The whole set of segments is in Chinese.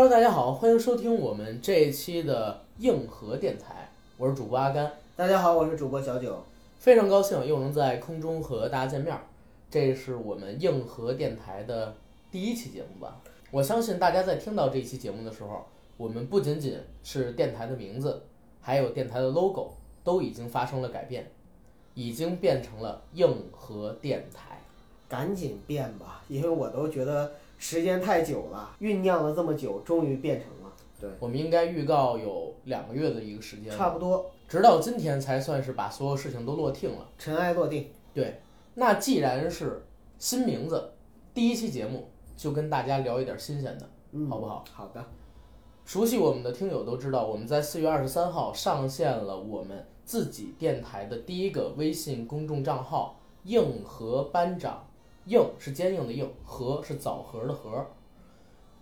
Hello，大家好，欢迎收听我们这一期的硬核电台，我是主播阿甘，大家好，我是主播小九。非常高兴又能在空中和大家见面儿，这是我们硬核电台的第一期节目吧？我相信大家在听到这期节目的时候，我们不仅仅是电台的名字，还有电台的 logo 都已经发生了改变，已经变成了硬核电台。赶紧变吧，因为我都觉得时间太久了，酝酿了这么久，终于变成了。对，我们应该预告有两个月的一个时间，差不多，直到今天才算是把所有事情都落定了。尘埃落定。对，那既然是新名字，第一期节目就跟大家聊一点新鲜的，嗯，好不好？好的，熟悉我们的听友都知道，我们在四月二十三号上线了我们自己电台的第一个微信公众账号“硬核班长”，硬是坚硬的硬，核是枣核的核。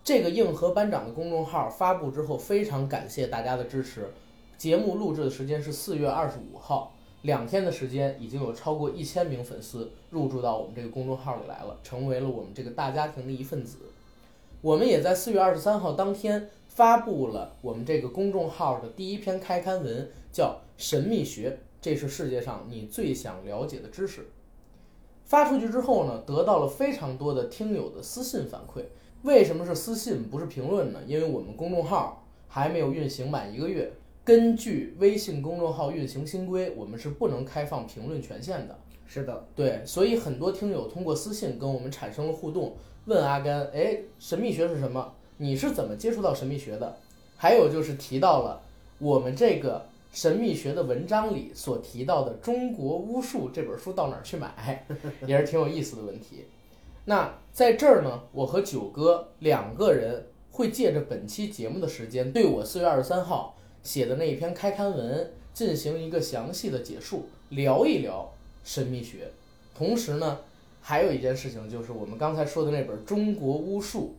这个硬核班长的公众号发布之后，非常感谢大家的支持。节目录制的时间是四月二十五号，两天的时间已经有超过一千名粉丝入驻到我们这个公众号里来了，成为了我们这个大家庭的一份子。我们也在四月二十三号当天发布了我们这个公众号的第一篇开刊文，叫《神秘学》，这是世界上你最想了解的知识。发出去之后呢，得到了非常多的听友的私信反馈。为什么是私信不是评论呢？因为我们公众号还没有运行满一个月，根据微信公众号运行新规，我们是不能开放评论权限的。是的，对，所以很多听友通过私信跟我们产生了互动，问阿甘，哎，神秘学是什么？你是怎么接触到神秘学的？还有就是提到了我们这个神秘学的文章里所提到的《中国巫术》这本书到哪儿去买，也是挺有意思的问题。那在这儿呢，我和九哥两个人会借着本期节目的时间，对我四月二十三号写的那一篇开刊文进行一个详细的解述，聊一聊神秘学。同时呢，还有一件事情就是我们刚才说的那本《中国巫术》，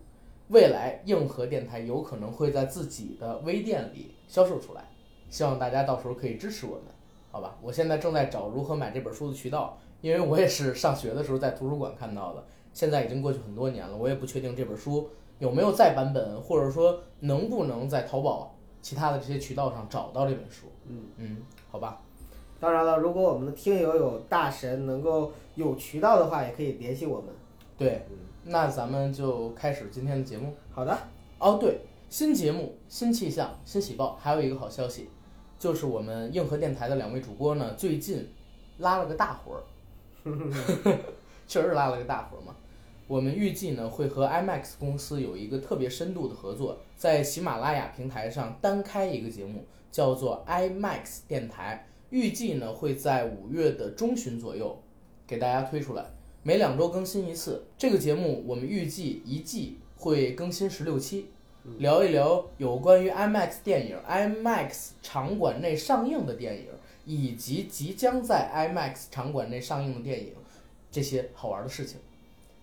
未来硬核电台有可能会在自己的微店里销售出来，希望大家到时候可以支持我们，好吧？我现在正在找如何买这本书的渠道，因为我也是上学的时候在图书馆看到的。现在已经过去很多年了，我也不确定这本书有没有再版本，或者说能不能在淘宝其他的这些渠道上找到这本书。嗯嗯，好吧，当然了，如果我们的听友有大神能够有渠道的话，也可以联系我们。对，那咱们就开始今天的节目。好的，哦，对，新节目、新气象、新喜报，还有一个好消息，就是我们硬核电台的两位主播呢，最近拉了个大活儿，确实拉了个大活儿嘛。我们预计呢会和 IMAX 公司有一个特别深度的合作，在喜马拉雅平台上单开一个节目，叫做 IMAX 电台。预计呢会在五月的中旬左右给大家推出来，每两周更新一次。这个节目我们预计一季会更新十六期，聊一聊有关于 IMAX 电影、IMAX 场馆内上映的电影，以及即将在 IMAX 场馆内上映的电影这些好玩的事情。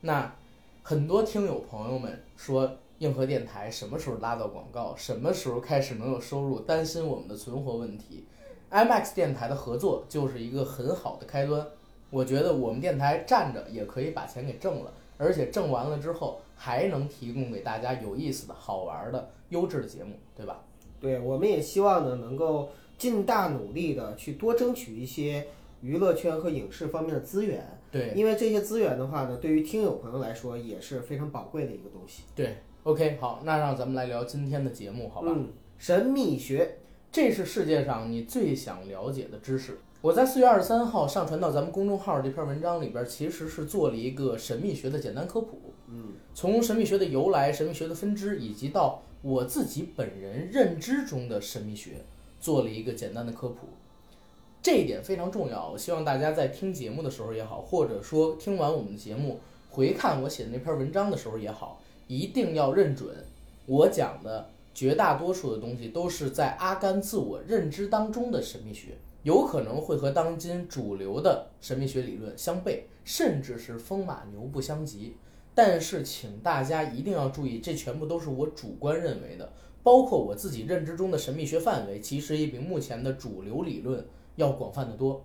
那很多听友朋友们说，硬核电台什么时候拉到广告，什么时候开始能有收入，担心我们的存活问题。IMAX 电台的合作就是一个很好的开端。我觉得我们电台站着也可以把钱给挣了，而且挣完了之后还能提供给大家有意思的好玩的优质的节目，对吧？对，我们也希望呢能够尽大努力的去多争取一些娱乐圈和影视方面的资源。对因为这些资源的话呢，对于听友朋友来说也是非常宝贵的一个东西。对，OK，好，那让咱们来聊今天的节目，好吧？嗯，神秘学，这是世界上你最想了解的知识。我在四月二十三号上传到咱们公众号这篇文章里边，其实是做了一个神秘学的简单科普。嗯，从神秘学的由来、神秘学的分支，以及到我自己本人认知中的神秘学，做了一个简单的科普。这一点非常重要，我希望大家在听节目的时候也好，或者说听完我们的节目回看我写的那篇文章的时候也好，一定要认准我讲的绝大多数的东西都是在阿甘自我认知当中的神秘学，有可能会和当今主流的神秘学理论相悖，甚至是风马牛不相及。但是，请大家一定要注意，这全部都是我主观认为的，包括我自己认知中的神秘学范围，其实也比目前的主流理论要广泛的多。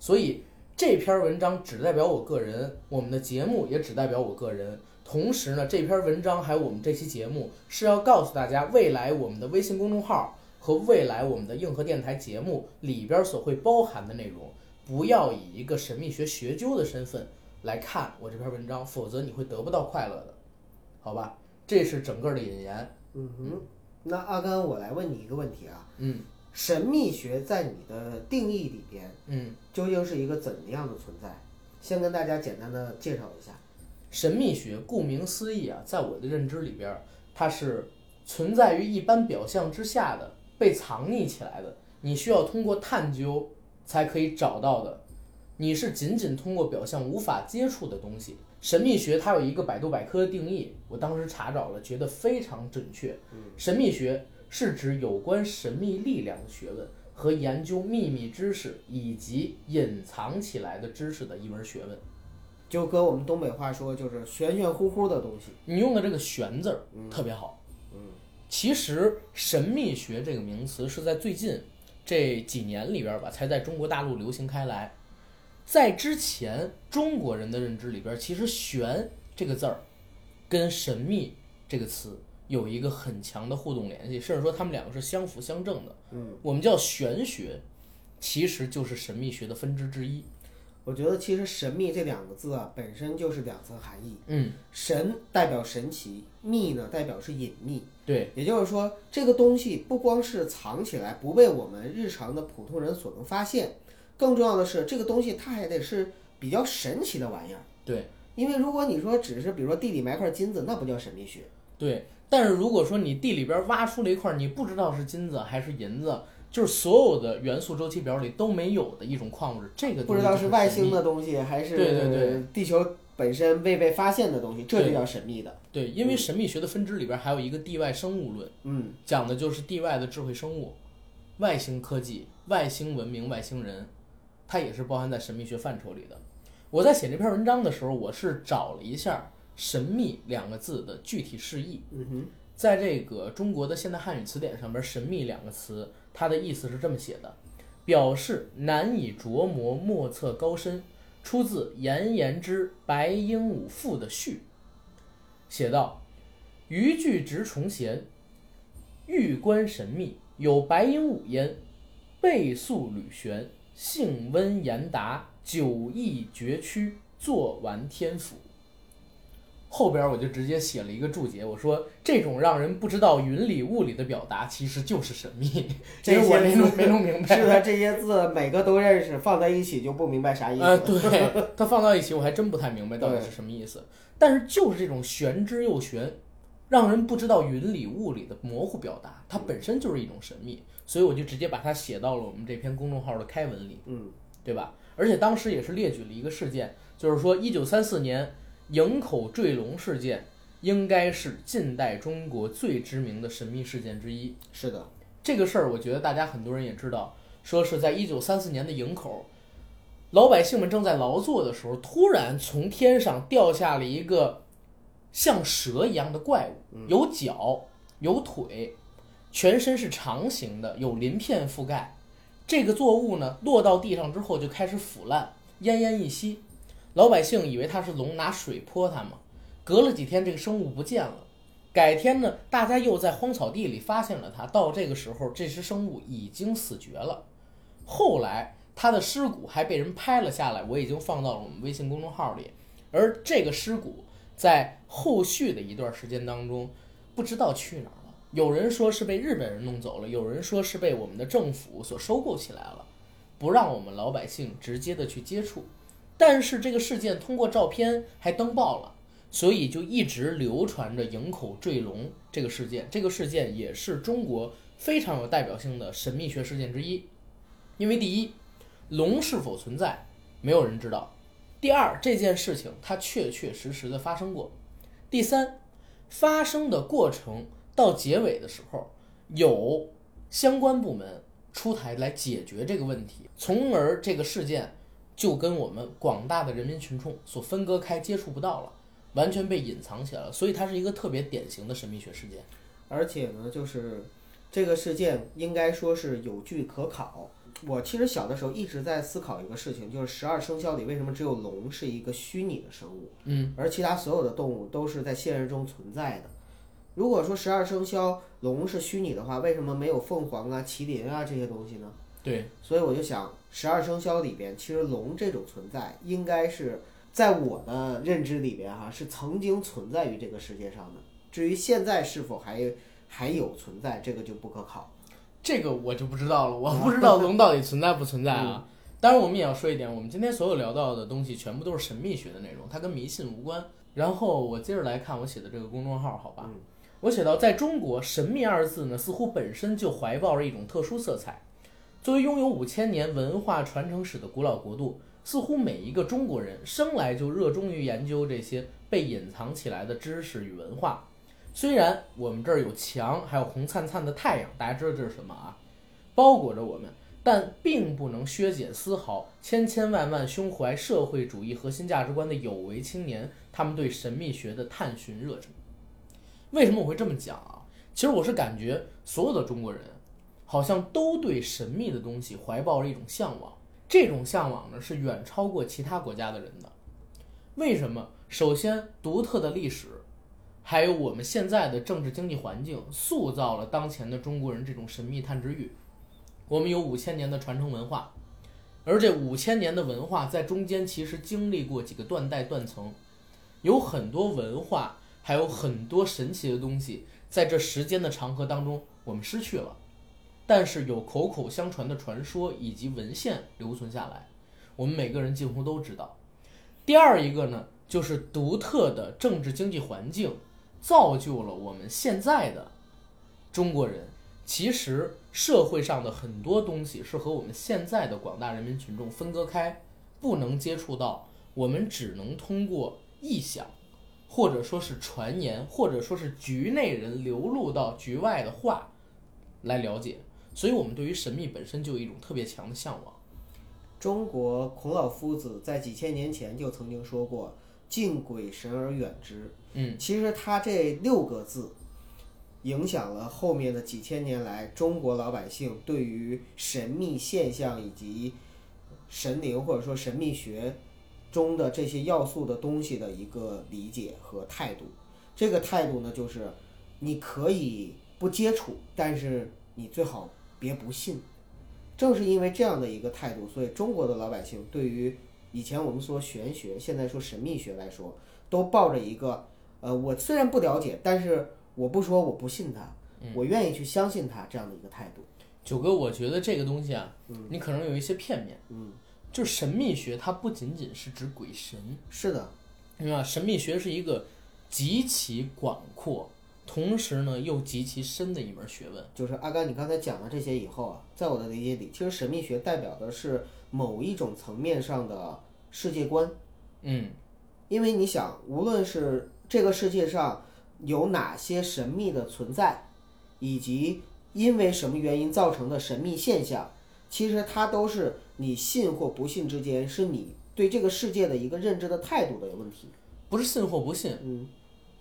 所以这篇文章只代表我个人，我们的节目也只代表我个人。同时呢，这篇文章还有我们这期节目是要告诉大家，未来我们的微信公众号和未来我们的硬核电台节目里边所会包含的内容，不要以一个神秘学学究的身份来看我这篇文章，否则你会得不到快乐的，好吧？这是整个的引言。嗯哼，那阿甘，我来问你一个问题啊，嗯神秘学在你的定义里边嗯，究竟是一个怎样的存在？先跟大家简单的介绍一下。神秘学顾名思义啊，在我的认知里边儿，它是存在于一般表象之下的，被藏匿起来的，你需要通过探究才可以找到的。你是仅仅通过表象无法接触的东西。神秘学它有一个百度百科的定义，我当时查找了，觉得非常准确。神秘学是指有关神秘力量的学问和研究秘密知识以及隐藏起来的知识的一门学问。就跟我们东北话说，就是玄玄乎乎的东西。你用的这个“玄”字儿特别好。嗯，其实神秘学这个名词是在最近这几年里边儿吧，才在中国大陆流行开来。在之前，中国人的认知里边儿，其实“玄”这个字儿跟神秘这个词有一个很强的互动联系，甚至说他们两个是相辅相成的。嗯，我们叫玄学，其实就是神秘学的分支之一。我觉得其实“神秘”这两个字啊，本身就是两层含义。嗯，神代表神奇，秘呢代表是隐秘。对，也就是说，这个东西不光是藏起来不被我们日常的普通人所能发现，更重要的是，这个东西它还得是比较神奇的玩意儿。对，因为如果你说只是比如说地里埋块金子，那不叫神秘学。对，但是如果说你地里边挖出了一块你不知道是金子还是银子，就是所有的元素周期表里都没有的一种矿物质，这个不知道是外星的东西还是对对对。地球本身未被发现的东西，这就叫神秘的。对，因为神秘学的分支里边还有一个地外生物论，嗯，讲的就是地外的智慧生物、外星科技、外星文明、外星人，它也是包含在神秘学范畴里的。我在写这篇文章的时候，我是找了一下“神秘”两个字的具体释义。嗯哼，在这个中国的现代汉语词典上边，“神秘”两个词，它的意思是这么写的：表示难以琢磨、莫测高深。出自颜延之《白鹦鹉赋》的序，写道：“渔具直重弦，玉观神秘，有白鹦鹉焉。背素履旋，性温言达，酒意绝曲，坐完天府。”后边我就直接写了一个注解，我说这种让人不知道云里雾里的表达，其实就是神秘。这些我没弄没弄明白。是的，这些字每个都认识，放在一起就不明白啥意思。呃，对，它放到一起，我还真不太明白到底是什么意思。但是就是这种玄之又玄，让人不知道云里雾里的模糊表达，它本身就是一种神秘，所以我就直接把它写到了我们这篇公众号的开文里，嗯，对吧？而且当时也是列举了一个事件，就是说一九三四年营口坠龙事件，应该是近代中国最知名的神秘事件之一。是的，这个事儿，我觉得大家很多人也知道，说是在一九三四年的营口，老百姓们正在劳作的时候，突然从天上掉下了一个像蛇一样的怪物，有脚有腿，全身是长形的，有鳞片覆盖。这个作物呢，落到地上之后就开始腐烂，奄奄一息。老百姓以为它是龙，拿水泼它嘛。隔了几天，这个生物不见了。改天呢，大家又在荒草地里发现了它。到这个时候，这只生物已经死绝了。后来，它的尸骨还被人拍了下来，我已经放到了我们微信公众号里。而这个尸骨在后续的一段时间当中，不知道去哪儿了。有人说是被日本人弄走了，有人说是被我们的政府所收购起来了，不让我们老百姓直接的去接触。但是这个事件通过照片还登报了。所以就一直流传着营口坠龙这个事件，这个事件也是中国非常有代表性的神秘学事件之一。因为第一，龙是否存在，没有人知道；第二，这件事情它确确实实的发生过；第三，发生的过程到结尾的时候，有相关部门出台来解决这个问题，从而这个事件就跟我们广大的人民群众所分割开，接触不到了。完全被隐藏起来了，所以它是一个特别典型的神秘学事件。而且呢，就是这个事件应该说是有据可考。我其实小的时候一直在思考一个事情，就是十二生肖里为什么只有龙是一个虚拟的生物，嗯，而其他所有的动物都是在现实中存在的。如果说十二生肖龙是虚拟的话，为什么没有凤凰啊、麒麟啊这些东西呢？对，所以我就想，十二生肖里边，其实龙这种存在，应该是在我的认知里边哈、是曾经存在于这个世界上的。至于现在是否还还有存在，这个就不可考。这个我就不知道了，我不知道龙到底存在不存在啊。当然，我们也要说一点，我们今天所有聊到的东西全部都是神秘学的内容，它跟迷信无关。然后我接着来看我写的这个公众号，好吧？我写到，在中国，“神秘”二字呢，似乎本身就怀抱着一种特殊色彩。作为拥有五千年文化传承史的古老国度，似乎每一个中国人生来就热衷于研究这些被隐藏起来的知识与文化。虽然我们这儿有墙，还有红灿灿的太阳，大家知道这是什么啊？包裹着我们，但并不能削减丝毫千千万万胸怀社会主义核心价值观的有为青年他们对神秘学的探寻热忱。为什么我会这么讲啊？其实我是感觉所有的中国人好像都对神秘的东西怀抱着一种向往，这种向往呢是远超过其他国家的人的。为什么？首先，独特的历史。还有我们现在的政治经济环境，塑造了当前的中国人这种神秘探知欲。我们有五千年的传承文化，而这五千年的文化在中间其实经历过几个断代断层，有很多文化，还有很多神奇的东西，在这时间的长河当中我们失去了，但是有口口相传的传说以及文献留存下来，我们每个人几乎都知道。第二一个呢，就是独特的政治经济环境。造就了我们现在的中国人。其实社会上的很多东西是和我们现在的广大人民群众分割开，不能接触到。我们只能通过臆想，或者说是传言，或者说是局内人流露到局外的话来了解。所以，我们对于神秘本身就有一种特别强的向往。中国孔老夫子在几千年前就曾经说过。敬鬼神而远之。嗯，其实他这六个字，影响了后面的几千年来中国老百姓对于神秘现象以及神灵或者说神秘学中的这些要素的东西的一个理解和态度。这个态度呢，就是你可以不接触，但是你最好别不信。正是因为这样的一个态度，所以中国的老百姓对于。以前我们说玄学，现在说神秘学来说，都抱着一个，呃，我虽然不了解，但是我不说我不信他，我愿意去相信他这样的一个态度。九哥，我觉得这个东西啊，你可能有一些片面，嗯，就是神秘学它不仅仅是指鬼神，是的，对吧？神秘学是一个极其广阔，同时呢又极其深的一门学问。就是阿甘，你刚才讲了这些以后啊，在我的理解里，其实神秘学代表的是某一种层面上的。世界观，嗯，因为你想，无论是这个世界上有哪些神秘的存在，以及因为什么原因造成的神秘现象，其实它都是你信或不信之间，是你对这个世界的一个认知的态度的问题。不是信或不信，嗯，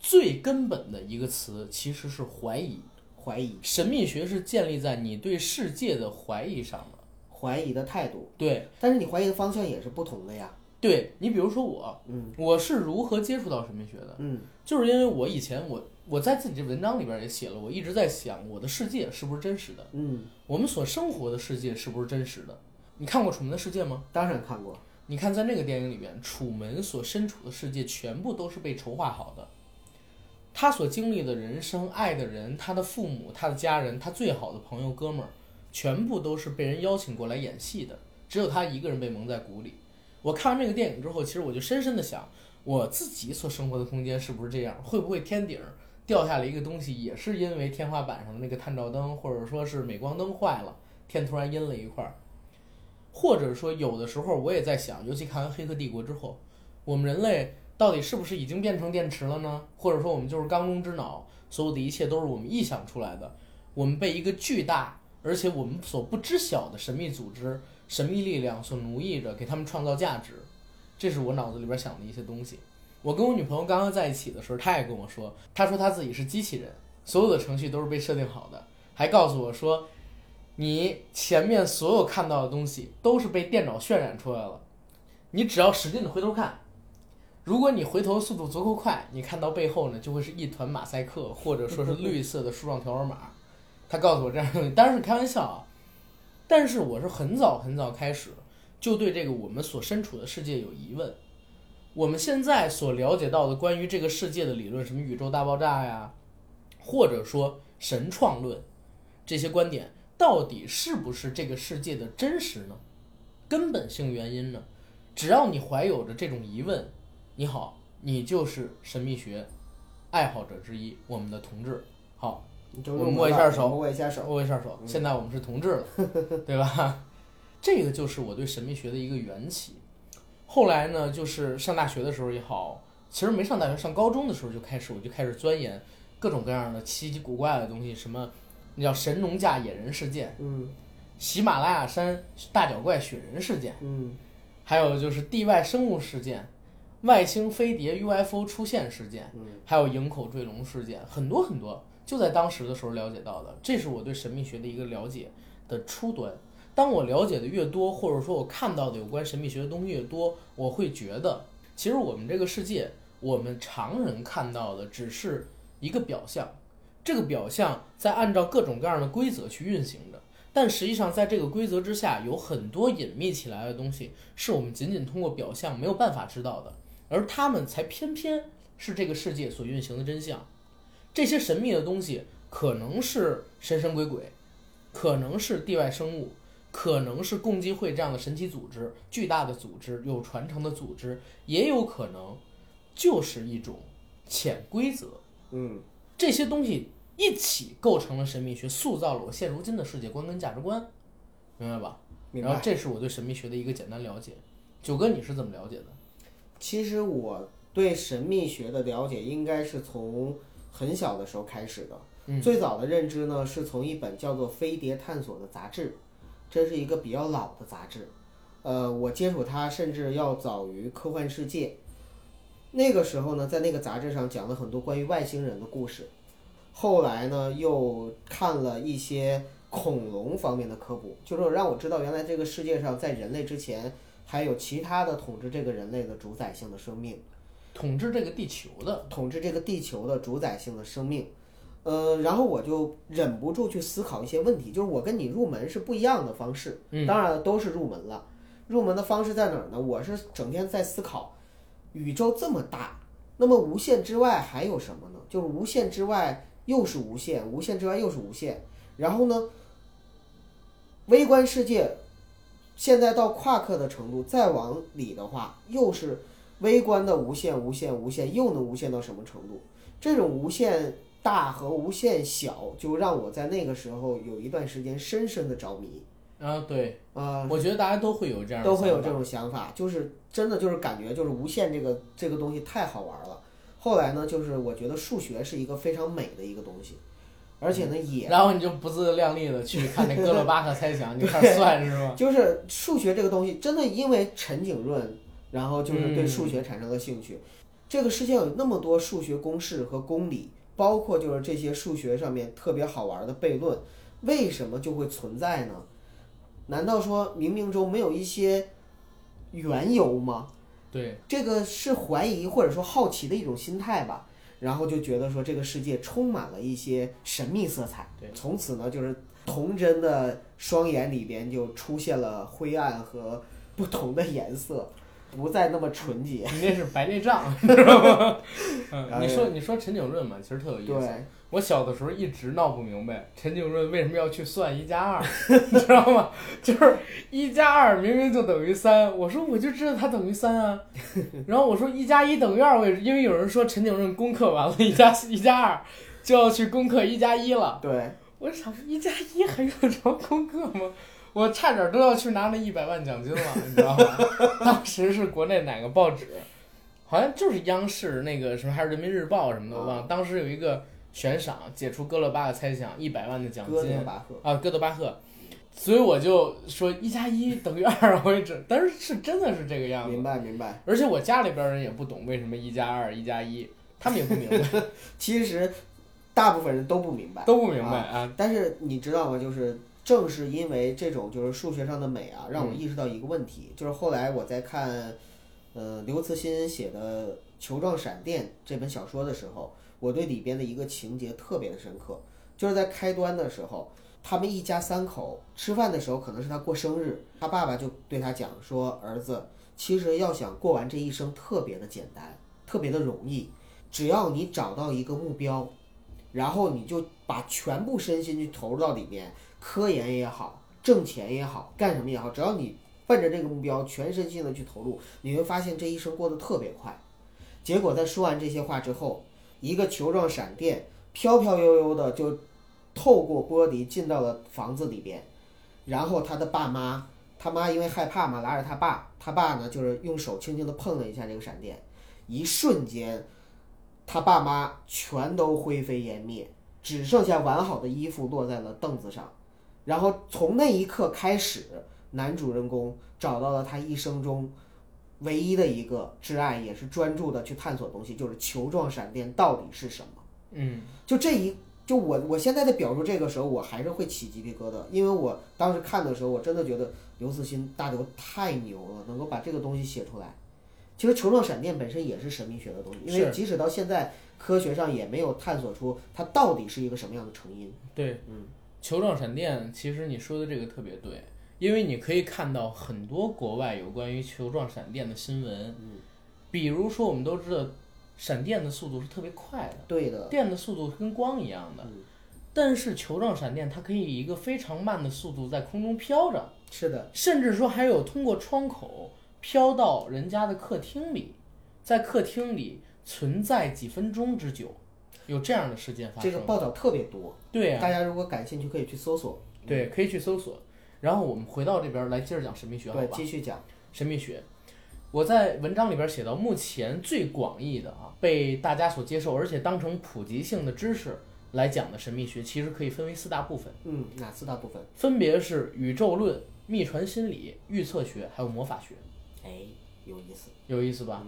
最根本的一个词其实是怀疑。怀疑，神秘学是建立在你对世界的怀疑上的，怀疑的态度。对，但是你怀疑的方向也是不同的呀。对你，比如说我，嗯，我是如何接触到神秘学的？嗯，就是因为我以前我我在自己这文章里边也写了，我一直在想我的世界是不是真实的？嗯，我们所生活的世界是不是真实的？你看过《楚门的世界》吗？当然看过。你看在那个电影里边，楚门所身处的世界全部都是被筹划好的，他所经历的人生、爱的人、他的父母、他的家人、他最好的朋友、哥们儿，全部都是被人邀请过来演戏的，只有他一个人被蒙在鼓里。我看完这个电影之后，其实我就深深的想，我自己所生活的空间是不是这样？会不会天顶掉下来一个东西，也是因为天花板上的那个探照灯，或者说是镁光灯坏了，天突然阴了一块儿？或者说，有的时候我也在想，尤其看完《黑客帝国》之后，我们人类到底是不是已经变成电池了呢？或者说，我们就是缸中之脑，所有的一切都是我们臆想出来的？我们被一个巨大而且我们所不知晓的神秘组织？神秘力量所奴役着，给他们创造价值，这是我脑子里边想的一些东西。我跟我女朋友刚刚在一起的时候，她也跟我说，她说她自己是机器人，所有的程序都是被设定好的，还告诉我说，你前面所有看到的东西都是被电脑渲染出来了，你只要使劲的回头看，如果你回头速度足够快，你看到背后呢就会是一团马赛克，或者说是绿色的树状条纹码。他告诉我这样，当然是开玩笑啊。但是我是很早很早开始就对这个我们所身处的世界有疑问。我们现在所了解到的关于这个世界的理论，什么宇宙大爆炸呀，或者说神创论这些观点，到底是不是这个世界的真实呢？根本性原因呢？只要你怀有着这种疑问，你好，你就是神秘学爱好者之一，我们的同志。好，我们握一下手握一下手。握一下手，现在我们是同志了，对吧？这个就是我对神秘学的一个缘起。后来呢，就是上大学的时候也好，其实没上大学，上高中的时候就开始，我就开始钻研各种各样的奇奇古怪的东西，什么那叫神农架野人事件，嗯喜马拉雅山大脚怪雪人事件，嗯还有就是地外生物事件、外星飞碟 UFO 出现事件，嗯还有营口坠龙事件，很多很多，就在当时的时候了解到的。这是我对神秘学的一个了解的初端。当我了解的越多，或者说我看到的有关神秘学的东西越多，我会觉得，其实我们这个世界，我们常人看到的只是一个表象，这个表象在按照各种各样的规则去运行着。但实际上，在这个规则之下，有很多隐秘起来的东西，是我们仅仅通过表象没有办法知道的，而他们才偏偏是这个世界所运行的真相。这些神秘的东西可能是神神鬼鬼，可能是地外生物，可能是共济会这样的神奇组织、巨大的组织、有传承的组织，也有可能就是一种潜规则。嗯这些东西一起构成了神秘学，塑造了我现如今的世界观跟价值观，明白吧？明白。然后这是我对神秘学的一个简单了解。九哥，你是怎么了解的？其实我对神秘学的了解应该是从很小的时候开始的。嗯最早的认知呢，是从一本叫做《飞碟探索》的杂志，这是一个比较老的杂志。呃，我接触它甚至要早于《科幻世界》。那个时候呢，在那个杂志上讲了很多关于外星人的故事。后来呢，又看了一些恐龙方面的科普，就是让我知道原来这个世界上在人类之前还有其他的统治这个人类的主宰性的生命。统治这个地球的，统治这个地球的主宰性的生命。呃，然后我就忍不住去思考一些问题，就是我跟你入门是不一样的方式，嗯当然了都是入门了。入门的方式在哪儿呢？我是整天在思考，宇宙这么大，那么无限之外还有什么呢？就是无限之外又是无限，无限之外又是无限。然后呢，微观世界现在到夸克的程度，再往里的话，又是微观的无限、无限、无限，又能无限到什么程度？这种无限大和无限小，就让我在那个时候有一段时间深深的着迷。啊，对，啊、我觉得大家都会有这样的都会有这种想法，就是真的就是感觉就是无限这个这个东西太好玩了。后来呢，就是我觉得数学是一个非常美的一个东西，而且呢也然后你就不自量力的去看那哥伦巴赫猜想，你就开始算是吗？就是数学这个东西，真的因为陈景润，然后就是对数学产生了兴趣。这个世界有那么多数学公式和公理，包括就是这些数学上面特别好玩的悖论，为什么就会存在呢？难道说冥冥中没有一些缘由吗？对，这个是怀疑或者说好奇的一种心态吧。然后就觉得说这个世界充满了一些神秘色彩。对，从此呢，就是童真的双眼里边就出现了灰暗和不同的颜色，不再那么纯洁。你那是白内障，知道吗？嗯，哎你说你说陈景润嘛，其实特有意思。对，我小的时候一直闹不明白陈景润为什么要去算一加二，你知道吗？就是一加二明明就等于三，我说我就知道它等于三啊。然后我说一加一等于二，我也是因为有人说陈景润攻克完了一加一加二就要去攻克一加一了，对，我想一加一还用着攻克吗？我差点都要去拿那一百万奖金了，你知道吗？当时是国内哪个报纸，好像就是央视那个什么，还是人民日报什么的，我忘了。当时有一个悬赏解除哥勒巴的猜想一百万的奖哥金德巴赫。啊，哥德巴赫，所以我就说一加一等于二为止，但是是真的是这个样子明。白明白。而且我家里边人也不懂为什么一加二一加一，他们也不明白，其实大部分人都不明白，都不明白啊。但是你知道吗？就是正是因为这种就是数学上的美啊，让我意识到一个问题，就是后来我在看，呃，刘慈欣写的《球状闪电》这本小说的时候，我对里边的一个情节特别的深刻，就是在开端的时候，他们一家三口吃饭的时候，可能是他过生日，他爸爸就对他讲说，儿子，其实要想过完这一生，特别的简单，特别的容易，只要你找到一个目标。然后你就把全部身心去投入到里面，科研也好，挣钱也好，干什么也好，只要你奔着这个目标，全身心的去投入，你会发现这一生过得特别快。结果在说完这些话之后，一个球状闪电飘飘悠悠的就透过玻璃进到了房子里边，然后他的爸妈，他妈因为害怕嘛，拉着他爸，他爸呢就是用手轻轻的碰了一下这个闪电，一瞬间。他爸妈全都灰飞烟灭，只剩下完好的衣服落在了凳子上。然后从那一刻开始，男主人公找到了他一生中唯一的一个挚爱，也是专注的去探索东西，就是球状闪电到底是什么。嗯，就这一，就我我现在在表述这个时候，我还是会起鸡皮疙瘩，因为我当时看的时候，我真的觉得刘慈欣大刘太牛了，能够把这个东西写出来。其实球状闪电本身也是神秘学的东西，因为即使到现在科学上也没有探索出它到底是一个什么样的成因。对，嗯，球状闪电，其实你说的这个特别对，因为你可以看到很多国外有关于球状闪电的新闻，嗯，比如说我们都知道，闪电的速度是特别快的，对的，电的速度跟光一样的，嗯，但是球状闪电它可以以一个非常慢的速度在空中飘着，是的，甚至说还有通过窗口。飘到人家的客厅里，在客厅里存在几分钟之久，有这样的事件发生。这个报道特别多，对呀，大家如果感兴趣可以去搜索。对，可以去搜索。然后我们回到这边来接着讲神秘学，好吧？继续讲神秘学。我在文章里边写到，目前最广义的啊，被大家所接受，而且当成普及性的知识来讲的神秘学，其实可以分为四大部分。嗯，哪四大部分？分别是宇宙论、秘传心理、预测学，还有魔法学。哎，有意思，有意思吧？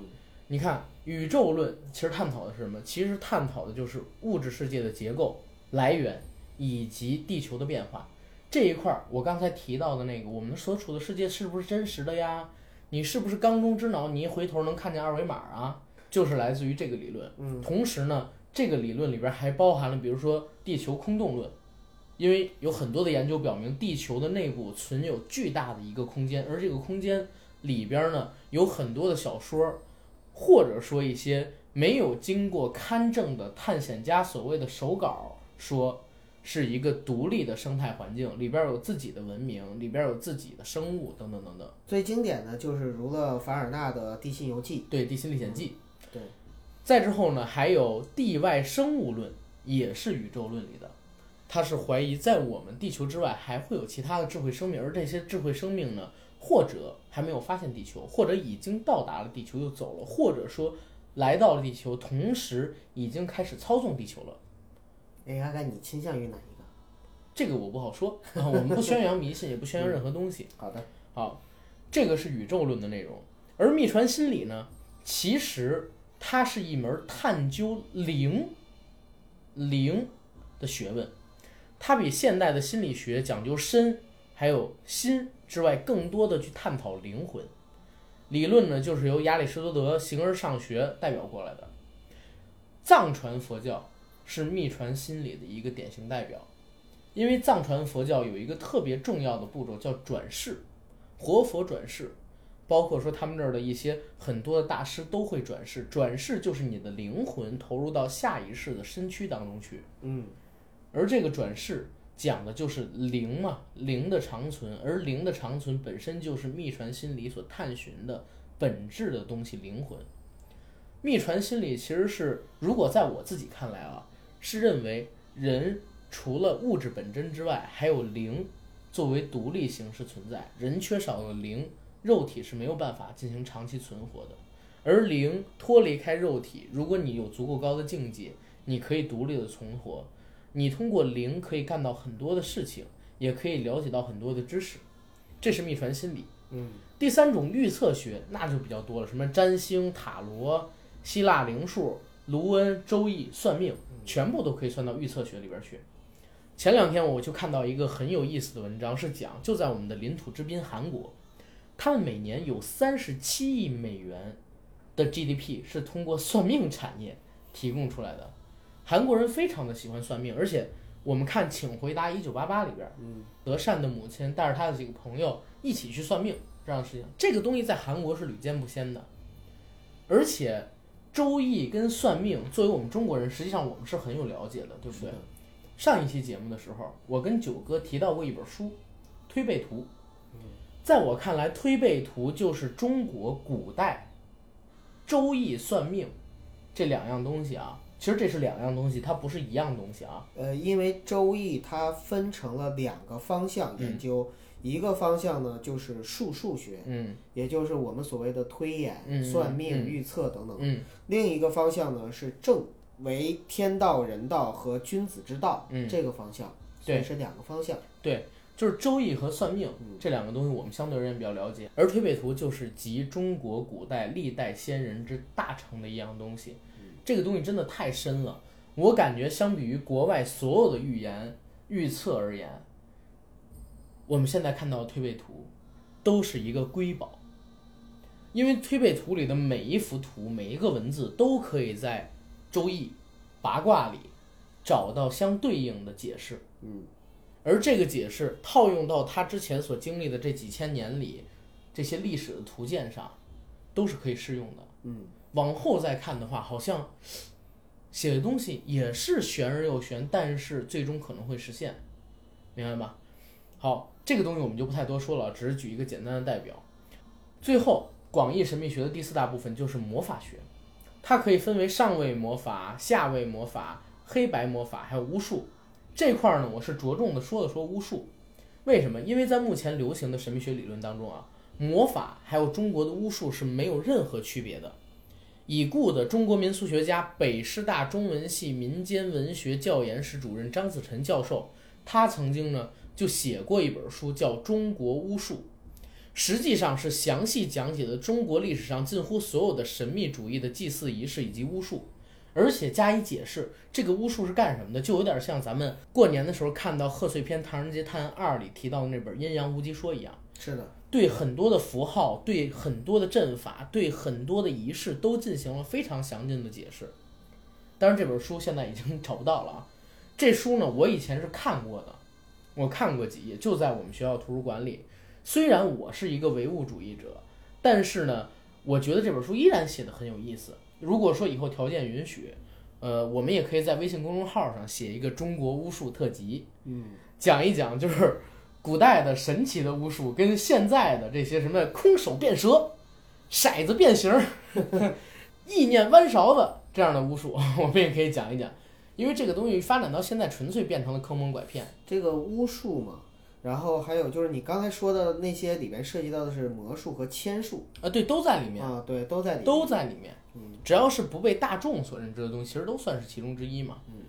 你看，宇宙论其实探讨的是什么？其实探讨的就是物质世界的结构、来源以及地球的变化这一块儿。我刚才提到的那个，我们所处的世界是不是真实的呀？你是不是缸中之脑？你一回头能看见二维码啊？就是来自于这个理论。嗯，同时呢，这个理论里边还包含了，比如说地球空洞论，因为有很多的研究表明，地球的内部存有巨大的一个空间，而这个空间。里边呢有很多的小说，或者说一些没有经过勘证的探险家所谓的手稿，说是一个独立的生态环境，里边有自己的文明，里边有自己的生物等等等等。最经典的就是儒勒·凡尔纳的《地心游记》，对《地心历险记》。对。再之后呢，还有地外生物论，也是宇宙论里的，他是怀疑在我们地球之外还会有其他的智慧生命，而这些智慧生命呢？或者还没有发现地球，或者已经到达了地球又走了，或者说来到了地球，同时已经开始操纵地球了。哎，阿甘，你倾向于哪一个？这个我不好说，我们不宣扬迷信，也不宣扬任何东西。好的，好，这个是宇宙论的内容。而秘传心理呢，其实它是一门探究灵灵的学问，它比现代的心理学讲究身还有心。之外，更多的去探讨灵魂理论呢，就是由亚里士多德形而上学代表过来的。藏传佛教是秘传心理的一个典型代表，因为藏传佛教有一个特别重要的步骤叫转世，活佛转世，包括说他们这儿的一些很多的大师都会转世，转世就是你的灵魂投入到下一世的身躯当中去。嗯，而这个转世。讲的就是灵嘛，灵的长存，而灵的长存本身就是秘传心理所探寻的本质的东西——灵魂。秘传心理其实是，如果在我自己看来啊，是认为人除了物质本真之外，还有灵作为独立形式存在。人缺少了灵，肉体是没有办法进行长期存活的。而灵脱离开肉体，如果你有足够高的境界，你可以独立的存活。你通过灵可以干到很多的事情，也可以了解到很多的知识，这是秘传心理。嗯，第三种预测学那就比较多了，什么占星、塔罗、希腊灵数、卢恩、周易、算命，全部都可以算到预测学里边去。前两天我就看到一个很有意思的文章，是讲就在我们的领土之滨韩国，他们每年有三十七亿美元的 GDP 是通过算命产业提供出来的。韩国人非常的喜欢算命，而且我们看《请回答一九八八》里边，嗯，德善的母亲带着他的几个朋友一起去算命这样的事情，这个东西在韩国是屡见不鲜的。而且，周易跟算命作为我们中国人，实际上我们是很有了解的，对不对上一期节目的时候，我跟九哥提到过一本书《推背图》。在我看来，《推背图》就是中国古代周易算命这两样东西啊。其实这是两样东西，它不是一样东西啊。呃，因为周易它分成了两个方向研究，一个方向呢就是数数学，嗯也就是我们所谓的推演、嗯算命、嗯预测等等；嗯另一个方向呢是正，为天道、人道和君子之道、嗯这个方向，对是两个方向。对，就是周易和算命嗯这两个东西，我们相对而言比较了解。而推背图就是集中国古代历代先人之大成的一样东西。这个东西真的太深了，我感觉相比于国外所有的预言预测而言，我们现在看到的推背图都是一个瑰宝，因为推背图里的每一幅图、每一个文字都可以在周易、八卦里找到相对应的解释。嗯，而这个解释套用到他之前所经历的这几千年里，这些历史的图鉴上，都是可以适用的。嗯，往后再看的话，好像写的东西也是玄而又玄，但是最终可能会实现，明白吧？好，这个东西我们就不太多说了，只是举一个简单的代表。最后，广义神秘学的第四大部分就是魔法学，它可以分为上位魔法、下位魔法、黑白魔法，还有巫术。这块儿呢，我是着重的说了说巫术。为什么？因为在目前流行的神秘学理论当中啊，魔法还有中国的巫术是没有任何区别的。已故的中国民俗学家、北师大中文系民间文学教研室主任张子晨教授，他曾经呢就写过一本书，叫《中国巫术》，实际上是详细讲解了中国历史上近乎所有的神秘主义的祭祀仪式以及巫术，而且加以解释。这个巫术是干什么的？就有点像咱们过年的时候看到贺岁片《唐人街探案二》里提到的那本《阴阳无极说》一样。是的，对很多的符号、对很多的阵法、对很多的仪式都进行了非常详尽的解释。当然，这本书现在已经找不到了啊。这书呢，我以前是看过的，我看过几页，就在我们学校图书馆里。虽然我是一个唯物主义者，但是呢，我觉得这本书依然写的很有意思。如果说以后条件允许，呃，我们也可以在微信公众号上写一个中国巫术特辑，嗯，讲一讲就是古代的神奇的巫术跟现在的这些什么空手变蛇、骰子变形儿、意念弯勺子这样的巫术，我们也可以讲一讲。因为这个东西发展到现在，纯粹变成了坑蒙拐骗。这个巫术嘛，然后还有就是你刚才说的那些里面涉及到的是魔术和签术啊，对，都在里面，啊，对，都在里面。都在里面。嗯只要是不被大众所认知的东西，其实都算是其中之一嘛。嗯，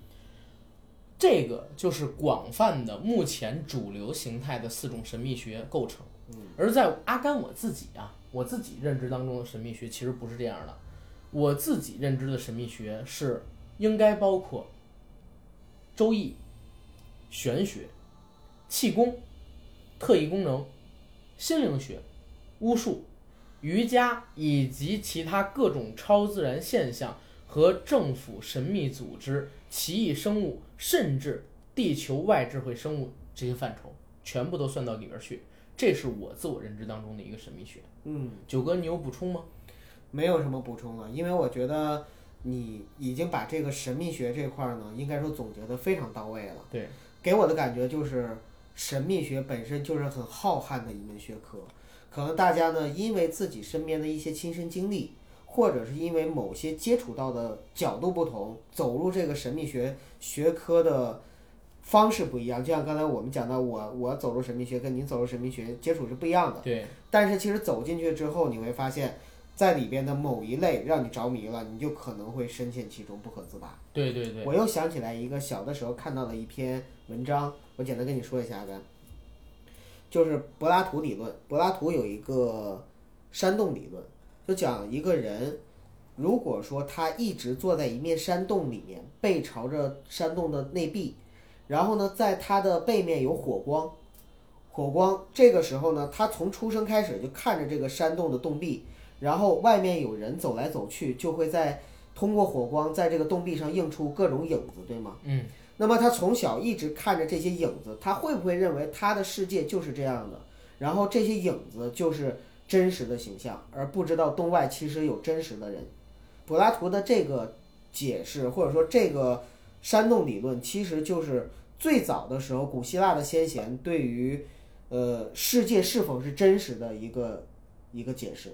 这个就是广泛的目前主流形态的四种神秘学构成。嗯，而在阿甘我自己啊，我自己认知当中的神秘学其实不是这样的。我自己认知的神秘学是应该包括周易、玄学、气功、特异功能、心灵学、巫术、瑜伽以及其他各种超自然现象和政府神秘组织、奇异生物，甚至地球外智慧生物这些范畴，全部都算到里边去。这是我自我认知当中的一个神秘学。嗯，九哥，你有补充吗？没有什么补充了，因为我觉得你已经把这个神秘学这块儿呢，应该说总结的非常到位了。对，给我的感觉就是，神秘学本身就是很浩瀚的一门学科。可能大家呢，因为自己身边的一些亲身经历，或者是因为某些接触到的角度不同，走入这个神秘学学科的方式不一样。就像刚才我们讲到，我我走入神秘学跟您走入神秘学接触是不一样的。对，但是其实走进去之后，你会发现，在里边的某一类让你着迷了，你就可能会深陷其中不可自拔。对对对，我又想起来一个小的时候看到的一篇文章，我简单跟你说一下呗，就是柏拉图理论。柏拉图有一个山洞理论，就讲一个人，如果说他一直坐在一面山洞里面，背朝着山洞的内壁，然后呢，在他的背面有火光，火光这个时候呢，他从出生开始就看着这个山洞的洞壁，然后外面有人走来走去，就会在通过火光在这个洞壁上映出各种影子，对吗？嗯，那么他从小一直看着这些影子，他会不会认为他的世界就是这样的？然后这些影子就是真实的形象，而不知道洞外其实有真实的人。柏拉图的这个解释，或者说这个山洞理论，其实就是最早的时候古希腊的先贤对于呃世界是否是真实的一个一个解释。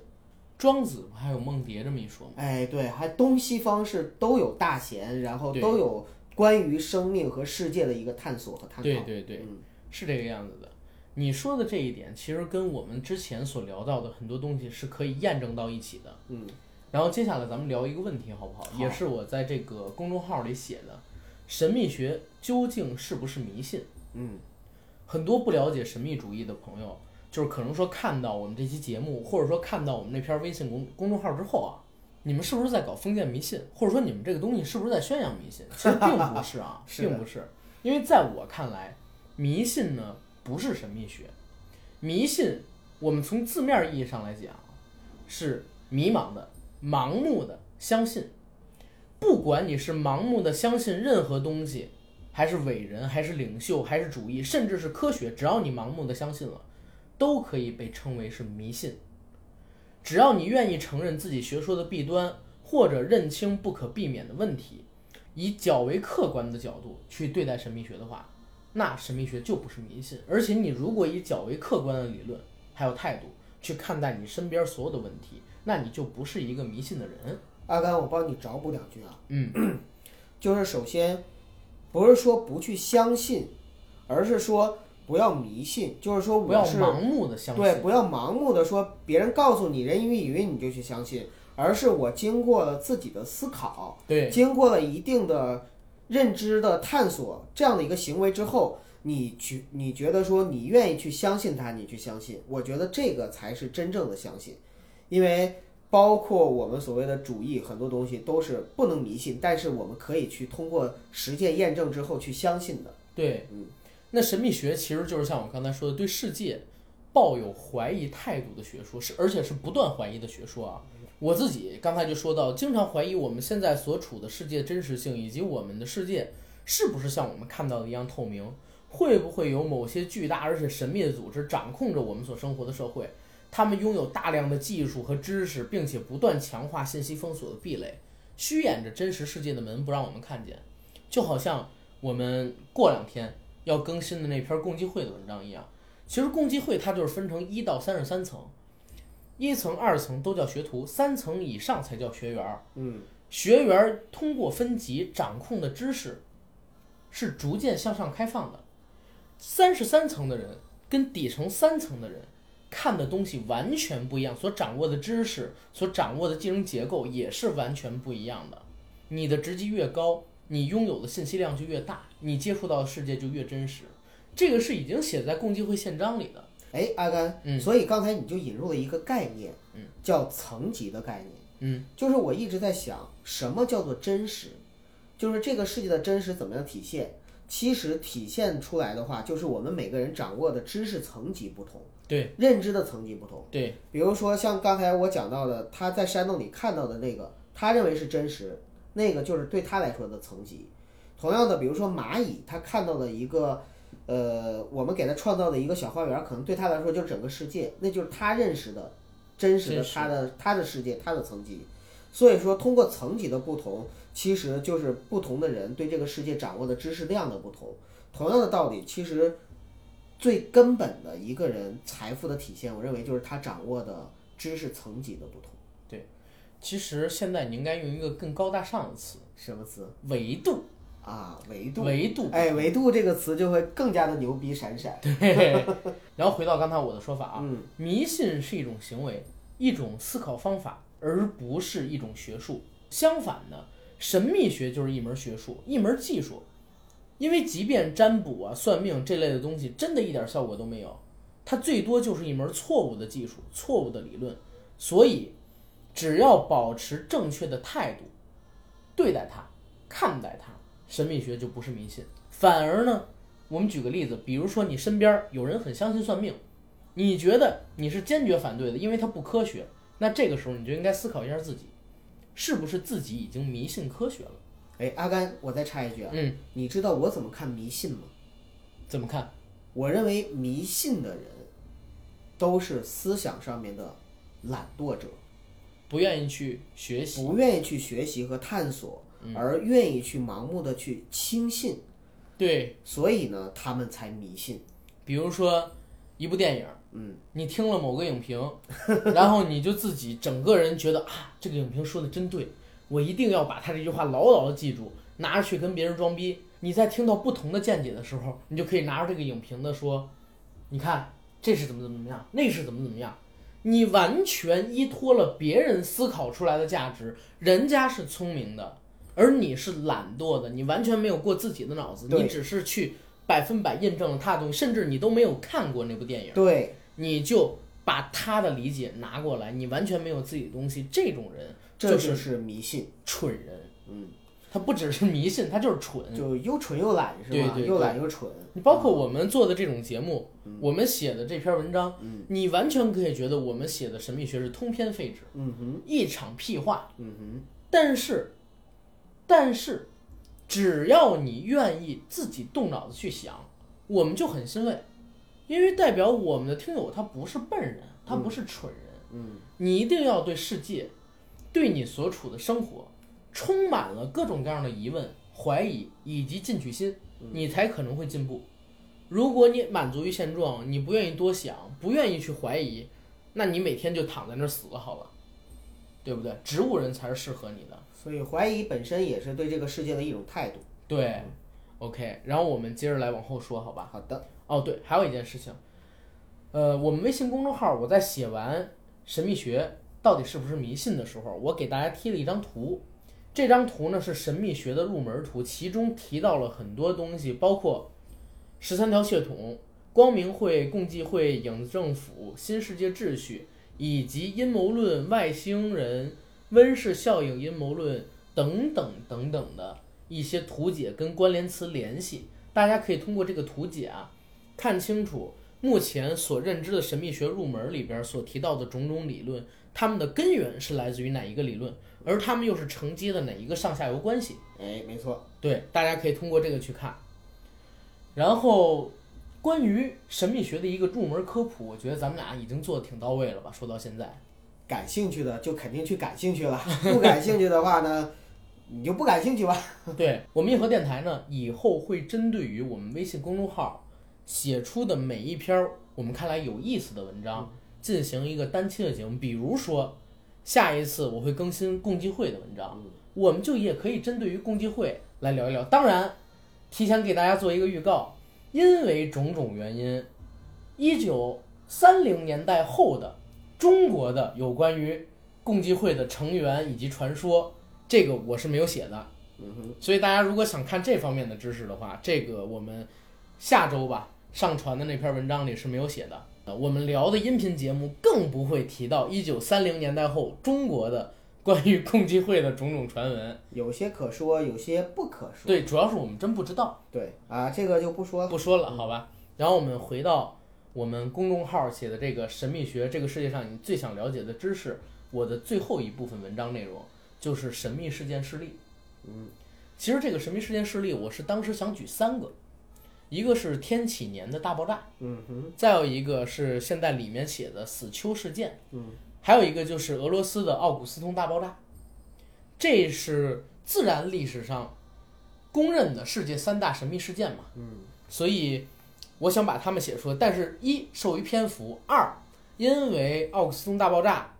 庄子不还有梦蝶这么一说吗？哎，对，还东西方是都有大贤，然后都有关于生命和世界的一个探索和探讨。对对对，嗯是这个样子的。你说的这一点，其实跟我们之前所聊到的很多东西是可以验证到一起的。嗯，然后接下来咱们聊一个问题，好不好？好也是我在这个公众号里写的，神秘学究竟是不是迷信？嗯，很多不了解神秘主义的朋友，就是可能说看到我们这期节目，或者说看到我们那篇微信公公众号之后啊，你们是不是在搞封建迷信？或者说你们这个东西是不是在宣扬迷信？其实并不是啊，是并不是，因为在我看来，迷信呢不是神秘学，迷信我们从字面意义上来讲是迷茫的、盲目的相信。不管你是盲目的相信任何东西，还是伟人，还是领袖，还是主义，甚至是科学，只要你盲目的相信了，都可以被称为是迷信。只要你愿意承认自己学说的弊端，或者认清不可避免的问题，以较为客观的角度去对待神秘学的话，那神秘学就不是迷信。而且你如果以较为客观的理论还有态度去看待你身边所有的问题，那你就不是一个迷信的人。阿甘，我帮你找补两句啊。嗯，就是首先不是说不去相信，而是说不要迷信，就是说不要盲目的相信。对，不要盲目的说别人告诉你人云亦云你就去相信，而是我经过了自己的思考，对经过了一定的认知的探索这样的一个行为之后，你去你觉得说你愿意去相信他，你去相信，我觉得这个才是真正的相信，因为包括我们所谓的主义很多东西都是不能迷信，但是我们可以去通过实践验证之后去相信的。对，嗯，那神秘学其实就是像我刚才说的，对世界抱有怀疑态度的学说，是而且是不断怀疑的学说啊。我自己刚才就说到，经常怀疑我们现在所处的世界真实性，以及我们的世界是不是像我们看到的一样透明，会不会有某些巨大而且神秘的组织掌控着我们所生活的社会？他们拥有大量的技术和知识，并且不断强化信息封锁的壁垒，虚掩着真实世界的门，不让我们看见。就好像我们过两天要更新的那篇共济会的文章一样。其实共济会它就是分成一到三十三层，一层、二层都叫学徒，三层以上才叫学员儿。嗯，学员儿通过分级掌控的知识是逐渐向上开放的。三十三层的人跟底层三层的人看的东西完全不一样，所掌握的知识、所掌握的技能结构也是完全不一样的。你的职级越高，你拥有的信息量就越大，你接触到的世界就越真实。这个是已经写在共济会宪章里的。哎，阿甘，嗯所以刚才你就引入了一个概念，嗯，叫层级的概念。嗯，就是我一直在想，什么叫做真实？就是这个世界的真实怎么样体现？其实体现出来的话，就是我们每个人掌握的知识层级不同，对认知的层级不同。对，比如说像刚才我讲到的，他在山洞里看到的那个，他认为是真实，那个就是对他来说的层级。同样的，比如说蚂蚁，他看到的一个，呃，我们给他创造的一个小花园，可能对他来说就是整个世界，那就是他认识的真实的他的他的世界，他的层级。所以说，通过层级的不同，其实就是不同的人对这个世界掌握的知识量的不同。同样的道理，其实最根本的一个人财富的体现，我认为就是他掌握的知识层级的不同。其实现在你应该用一个更高大上的词什么词——维度。啊？维度。维度，哎，维度这个词就会更加的牛逼闪闪。对。然后回到刚才我的说法啊，嗯，迷信是一种行为，一种思考方法，而不是一种学术。相反呢，神秘学就是一门学术，一门技术。因为即便占卜啊、算命这类的东西，真的一点效果都没有，它最多就是一门错误的技术、错误的理论。所以，只要保持正确的态度对待它、看待它，神秘学就不是迷信。反而呢，我们举个例子，比如说你身边有人很相信算命，你觉得你是坚决反对的，因为它不科学。那这个时候你就应该思考一下自己，是不是自己已经迷信科学了？哎，阿甘，我再插一句啊，嗯，你知道我怎么看迷信吗？怎么看？我认为迷信的人都是思想上面的懒惰者，不愿意去学习，不愿意去学习和探索，而愿意去盲目的去轻信，对，所以呢，他们才迷信。比如说一部电影，嗯，你听了某个影评，然后你就自己整个人觉得啊，这个影评说的真对，我一定要把他这句话牢牢的记住，拿着去跟别人装逼。你在听到不同的见解的时候，你就可以拿着这个影评的说，你看这是怎么怎么怎么样，那是怎么怎么样，你完全依托了别人思考出来的价值，人家是聪明的，而你是懒惰的，你完全没有过自己的脑子，你只是去百分百印证了他的东西，甚至你都没有看过那部电影，对，你就把他的理解拿过来，你完全没有自己的东西，这种人这就就是是迷信，蠢人。嗯，他不只是迷信，他就是蠢。就又蠢又懒是吧？对对对又懒又蠢。你包括我们做的这种节目，嗯我们写的这篇文章，你完全可以觉得我们写的神秘学是通篇废纸，嗯哼，一场屁话。嗯哼，但是，但是，只要你愿意自己动脑子去想，我们就很欣慰，因为代表我们的听友他不是笨人，他不是蠢人。嗯，你一定要对世界，对你所处的生活，充满了各种各样的疑问、怀疑以及进取心，你才可能会进步。如果你满足于现状，你不愿意多想，不愿意去怀疑，那你每天就躺在那儿死了好了，对不对？植物人才是适合你的。所以怀疑本身也是对这个世界的一种态度。对，OK，然后我们接着来往后说，好吧？好的，哦，对，还有一件事情，呃，我们微信公众号，我在写完神秘学到底是不是迷信的时候，我给大家贴了一张图。这张图呢是神秘学的入门图，其中提到了很多东西，包括十三条血统、光明会、共济会、影子政府、新世界秩序，以及阴谋论、外星人、温室效应阴谋论等等等等的一些图解跟关联词联系。大家可以通过这个图解啊，看清楚目前所认知的神秘学入门里边所提到的种种理论，它们的根源是来自于哪一个理论，而他们又是承接的哪一个上下游关系。哎，没错，对，大家可以通过这个去看。然后，关于神秘学的一个入门科普，我觉得咱们俩已经做的挺到位了吧？说到现在，感兴趣的就肯定去感兴趣了，不感兴趣的话呢，你就不感兴趣吧。对我们硬核电台呢，以后会针对于我们微信公众号写出的每一篇儿我们看来有意思的文章，进行一个单期的节目。比如说，下一次我会更新共济会的文章，我们就也可以针对于共济会来聊一聊。当然，提前给大家做一个预告，因为种种原因，一九三零年代后的中国的有关于共济会的成员以及传说，这个我是没有写的。所以大家如果想看这方面的知识的话，这个我们下周吧上传的那篇文章里是没有写的。呃，我们聊的音频节目更不会提到一九三零年代后中国的关于共济会的种种传闻。有些可说，有些不可说。对，主要是我们真不知道，对啊，这个就不说了。不说了，好吧。然后我们回到我们公众号写的这个神秘学，这个世界上你最想了解的知识，我的最后一部分文章内容就是神秘事件事例。嗯，其实这个神秘事件事例，我是当时想举三个，一个是天启年的大爆炸，嗯哼，再有一个是现在里面写的死丘事件，嗯，还有一个就是俄罗斯的奥古斯通大爆炸，这是自然历史上公认的世界三大神秘事件嘛，嗯，所以我想把它们写出来，但是一受于篇幅，二因为奥古斯通大爆炸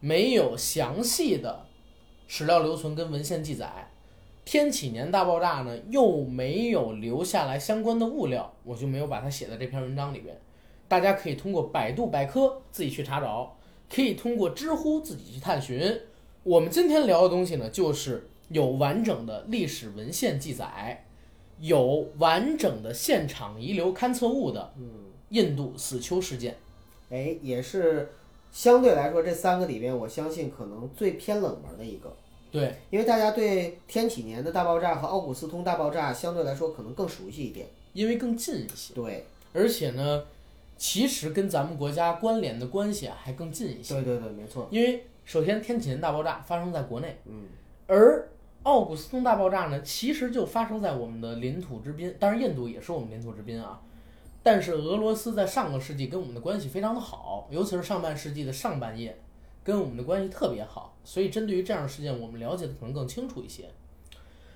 没有详细的史料留存跟文献记载，天启年大爆炸呢又没有留下来相关的物料，我就没有把它写在这篇文章里边。大家可以通过百度百科自己去查找，可以通过知乎自己去探寻。我们今天聊的东西呢，就是有完整的历史文献记载，有完整的现场遗留勘测物的嗯印度死丘事件。哎，也是相对来说这三个里边，我相信可能最偏冷门的一个。对，因为大家对天启年的大爆炸和奥古斯通大爆炸相对来说可能更熟悉一点。因为更近一些，对，而且呢，其实跟咱们国家关联的关系啊还更近一些。对对对，没错。因为首先天启年大爆炸发生在国内，嗯，而奥古斯通大爆炸呢，其实就发生在我们的领土之滨，当然印度也是我们领土之滨啊。但是俄罗斯在上个世纪跟我们的关系非常的好，尤其是上半世纪的上半叶，跟我们的关系特别好，所以针对于这样的事件，我们了解的可能更清楚一些。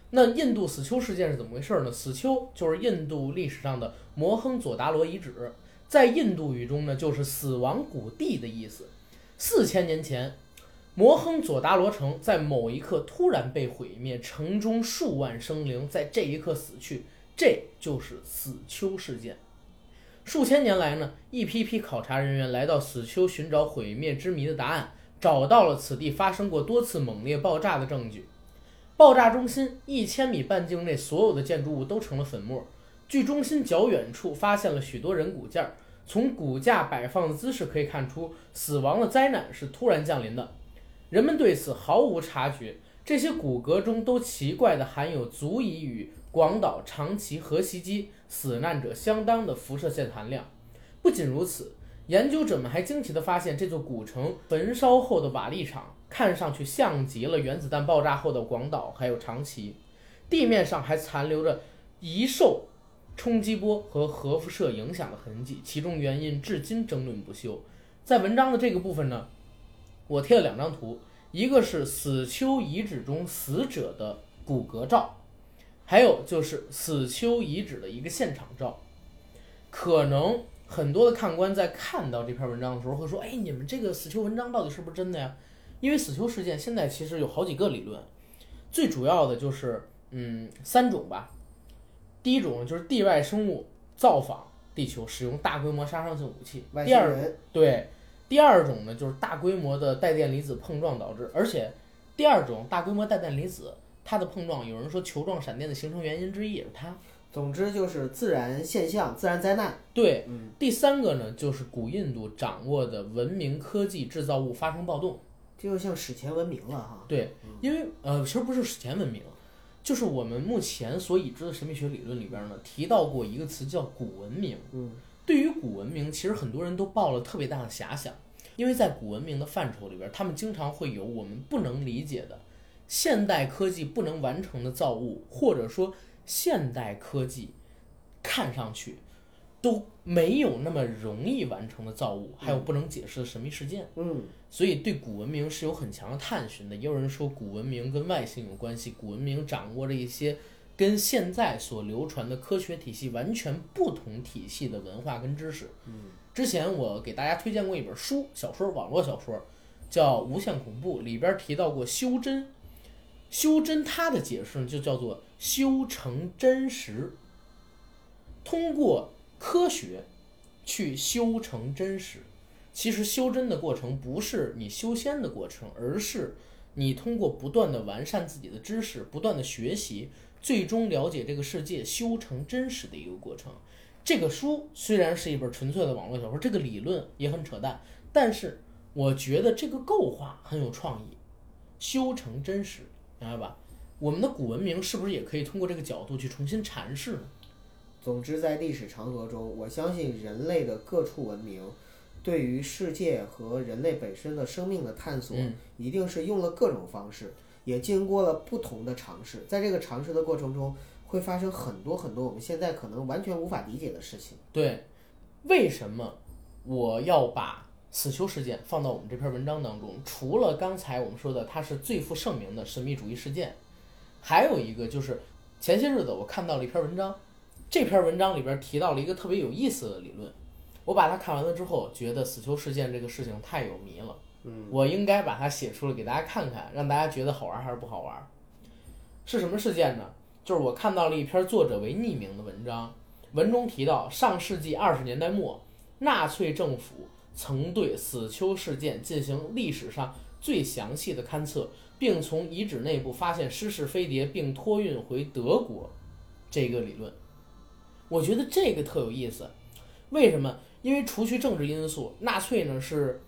那印度死丘事件是怎么回事呢？死丘就是印度历史上的摩亨佐达罗遗址，在印度语中呢，就是死亡谷地的意思。四千年前，摩亨佐达罗城在某一刻突然被毁灭，城中数万生灵在这一刻死去，这就是死丘事件。数千年来呢，一批批考察人员来到死丘寻找毁灭之谜的答案，找到了此地发生过多次猛烈爆炸的证据。爆炸中心一千米半径内所有的建筑物都成了粉末，距中心较远处发现了许多人骨架，从骨架摆放的姿势可以看出，死亡的灾难是突然降临的。人们对此毫无察觉，这些骨骼中都奇怪地含有足以与广岛、长崎核袭击死难者相当的辐射线含量。不仅如此，研究者们还惊奇地发现，这座古城焚烧后的瓦砾场看上去像极了原子弹爆炸后的广岛还有长崎，地面上还残留着一受冲击波和核辐射影响的痕迹，其中原因至今争论不休。在文章的这个部分呢，我贴了两张图，一个是死丘遗址中死者的骨骼照，还有就是死丘遗址的一个现场照。可能很多的看官在看到这篇文章的时候会说：“哎，你们这个死囚文章到底是不是真的呀？”因为死囚事件现在其实有好几个理论，最主要的就是嗯三种吧。第一种就是地外生物造访地球，使用大规模杀伤性武器。外第二星人，对，第二种呢就是大规模的带电离子碰撞导致，而且第二种大规模带电离子它的碰撞，有人说球状闪电的形成原因之一也是它。总之就是自然现象、自然灾难。对，嗯，第三个呢就是古印度掌握的文明科技制造物发生暴动。这就像史前文明了哈。对，因为呃，其实不是史前文明，就是我们目前所已知的神秘学理论里边呢提到过一个词叫古文明。嗯，对于古文明，其实很多人都抱了特别大的遐想，因为在古文明的范畴里边，他们经常会有我们不能理解的现代科技不能完成的造物，或者说现代科技看上去都没有那么容易完成的造物，还有不能解释的神秘事件。嗯，所以对古文明是有很强的探寻的。也有人说古文明跟外星有关系，古文明掌握着一些跟现在所流传的科学体系完全不同体系的文化跟知识。嗯，之前我给大家推荐过一本书，小说，网络小说，叫《无限恐怖》，里边提到过修真。修真它的解释就叫做修成真实，通过科学去修成真实。其实修真的过程不是你修仙的过程，而是你通过不断的完善自己的知识，不断的学习，最终了解这个世界，修成真实的一个过程。这个书虽然是一本纯粹的网络小说，这个理论也很扯淡，但是我觉得这个构画很有创意，修成真实，明白吧？我们的古文明是不是也可以通过这个角度去重新阐释呢？总之，在历史长河中，我相信人类的各处文明对于世界和人类本身的生命的探索，嗯一定是用了各种方式，也经过了不同的尝试。在这个尝试的过程中，会发生很多很多我们现在可能完全无法理解的事情。对，为什么我要把死囚事件放到我们这篇文章当中？除了刚才我们说的它是最负盛名的神秘主义事件，还有一个就是前些日子我看到了一篇文章，这篇文章里边提到了一个特别有意思的理论。我把它看完了之后，觉得死囚事件这个事情太有谜了，嗯，我应该把它写出来给大家看看，让大家觉得好玩还是不好玩？是什么事件呢？就是我看到了一篇作者为匿名的文章，文中提到，上世纪二十年代末，纳粹政府曾对死囚事件进行历史上最详细的勘测，并从遗址内部发现失事飞碟，并托运回德国。这个理论，我觉得这个特有意思。为什么？因为除去政治因素，纳粹呢是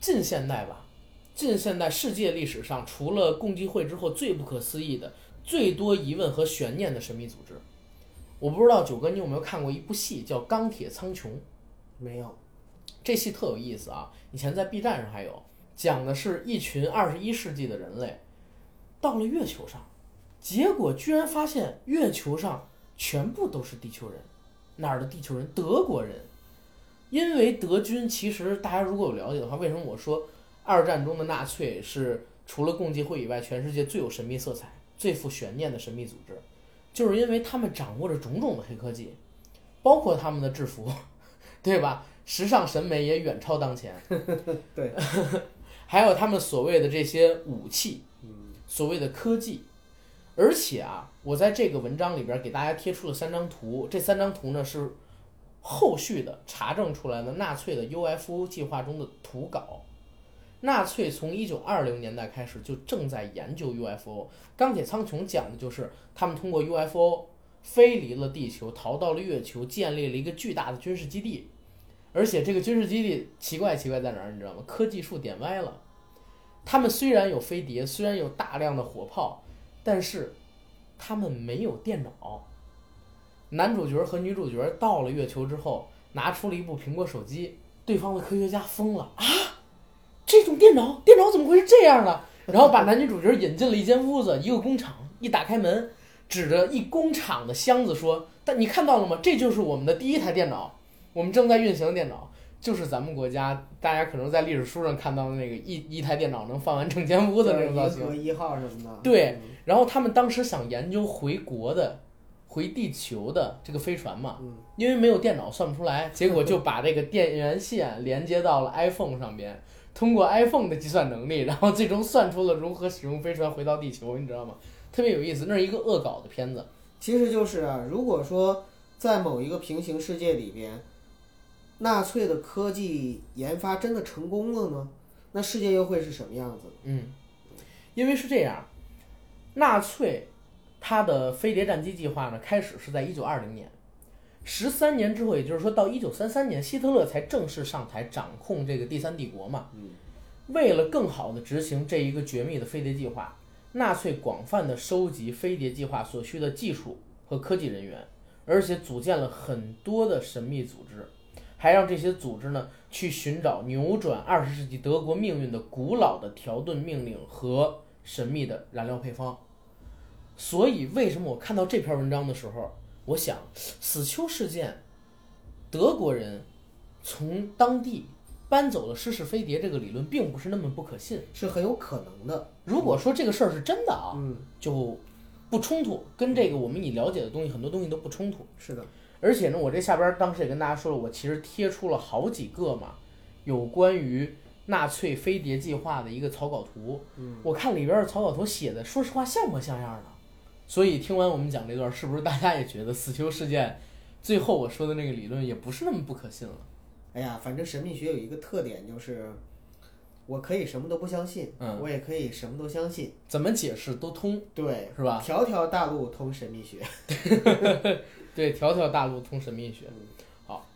近现代吧，近现代世界历史上除了共济会之后最不可思议的、最多疑问和悬念的神秘组织。我不知道九哥你有没有看过一部戏叫《钢铁苍穹》，没有，这戏特有意思啊！以前在 B 站上还有，讲的是一群二十一世纪的人类到了月球上，结果居然发现月球上全部都是地球人，哪儿的地球人？德国人。因为德军其实大家如果有了解的话，为什么我说二战中的纳粹是除了共济会以外，全世界最有神秘色彩、最富悬念的神秘组织？就是因为他们掌握着种种的黑科技，包括他们的制服，对吧？时尚审美也远超当前。对，还有他们所谓的这些武器，所谓的科技。而且啊，我在这个文章里边给大家贴出了三张图，这三张图呢是后续的查证出来的纳粹的 UFO 计划中的图稿。纳粹从一九二零年代开始就正在研究 UFO。钢铁苍穹讲的就是他们通过 UFO 飞离了地球，逃到了月球，建立了一个巨大的军事基地。而且这个军事基地奇怪奇怪在哪儿，你知道吗？科技树点歪了。他们虽然有飞碟，虽然有大量的火炮，但是他们没有电脑。男主角和女主角到了月球之后，拿出了一部苹果手机，对方的科学家疯了啊！这种电脑，电脑怎么会是这样的？然后把男女主角引进了一间屋子，一个工厂。一打开门，指着一工厂的箱子说：“但你看到了吗？这就是我们的第一台电脑，我们正在运行的电脑，就是咱们国家大家可能在历史书上看到的那个一一台电脑能放完整间屋子那种造型。”一号什么的。对，然后他们当时想研究回国的、回地球的这个飞船嘛，因为没有电脑算不出来，结果就把这个电源线连接到了 iPhone 上边。通过 iPhone 的计算能力，然后最终算出了如何使用飞船回到地球，你知道吗？特别有意思，那是一个恶搞的片子。其实就是啊，如果说在某一个平行世界里边，纳粹的科技研发真的成功了呢，那世界又会是什么样子？嗯，因为是这样，纳粹他的飞碟战机计划呢，开始是在一九二零年。十三年之后，也就是说到一九三三年，希特勒才正式上台掌控这个第三帝国嘛。嗯为了更好的执行这一个绝密的飞碟计划，纳粹广泛的收集飞碟计划所需的技术和科技人员，而且组建了很多的神秘组织，还让这些组织呢去寻找扭转二十世纪德国命运的古老的条顿命令和神秘的燃料配方。所以，为什么我看到这篇文章的时候？我想，死丘事件，德国人从当地搬走了失事飞碟这个理论，并不是那么不可信，是很有可能的。如果说这个事儿是真的啊，嗯，就不冲突，跟这个我们已了解的东西很多东西都不冲突。是的，而且呢，我这下边当时也跟大家说了，我其实贴出了好几个嘛，有关于纳粹飞碟计划的一个草稿图。嗯，我看里边的草稿图写的，说实话像模像样的。所以听完我们讲这段，是不是大家也觉得死囚事件最后我说的那个理论也不是那么不可信了？哎呀，反正神秘学有一个特点，就是我可以什么都不相信，嗯，我也可以什么都相信，怎么解释都通，对，是吧？条条大路通神秘学，对，条条大路通神秘学。好，